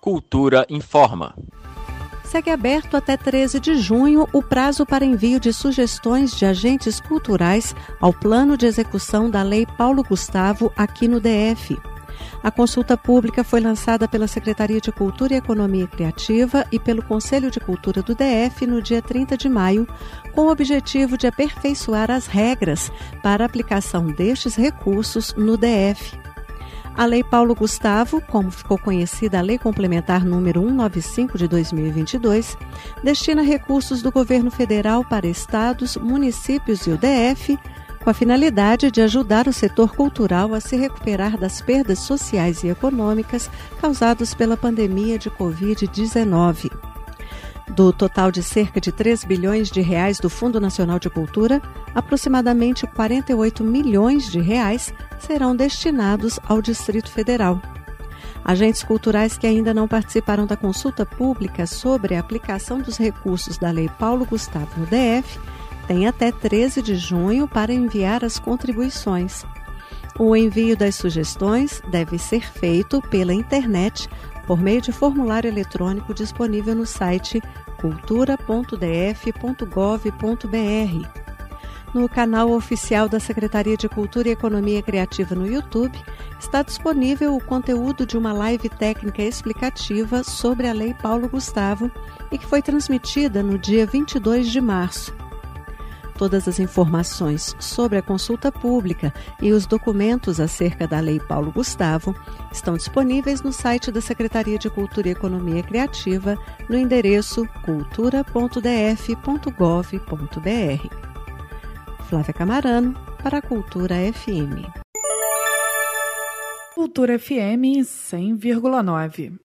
Cultura informa. Segue aberto até 13 de junho o prazo para envio de sugestões de agentes culturais ao plano de execução da Lei Paulo Gustavo aqui no DF. A consulta pública foi lançada pela Secretaria de Cultura e Economia Criativa e pelo Conselho de Cultura do DF no dia 30 de maio, com o objetivo de aperfeiçoar as regras para a aplicação destes recursos no DF. A Lei Paulo Gustavo, como ficou conhecida a Lei Complementar número 195 de 2022, destina recursos do governo federal para estados, municípios e o DF com a finalidade de ajudar o setor cultural a se recuperar das perdas sociais e econômicas causadas pela pandemia de Covid-19. Do total de cerca de 3 bilhões de reais do Fundo Nacional de Cultura, aproximadamente 48 milhões de reais serão destinados ao Distrito Federal. Agentes culturais que ainda não participaram da consulta pública sobre a aplicação dos recursos da Lei Paulo Gustavo no DF têm até 13 de junho para enviar as contribuições. O envio das sugestões deve ser feito pela internet por meio de formulário eletrônico disponível no site cultura.df.gov.br. No canal oficial da Secretaria de Cultura e Economia Criativa no YouTube, está disponível o conteúdo de uma live técnica explicativa sobre a Lei Paulo Gustavo e que foi transmitida no dia 22 de março. Todas as informações sobre a consulta pública e os documentos acerca da Lei Paulo Gustavo estão disponíveis no site da Secretaria de Cultura e Economia Criativa no endereço cultura.df.gov.br. Flávia Camarano, para a Cultura FM. Cultura FM 100,9.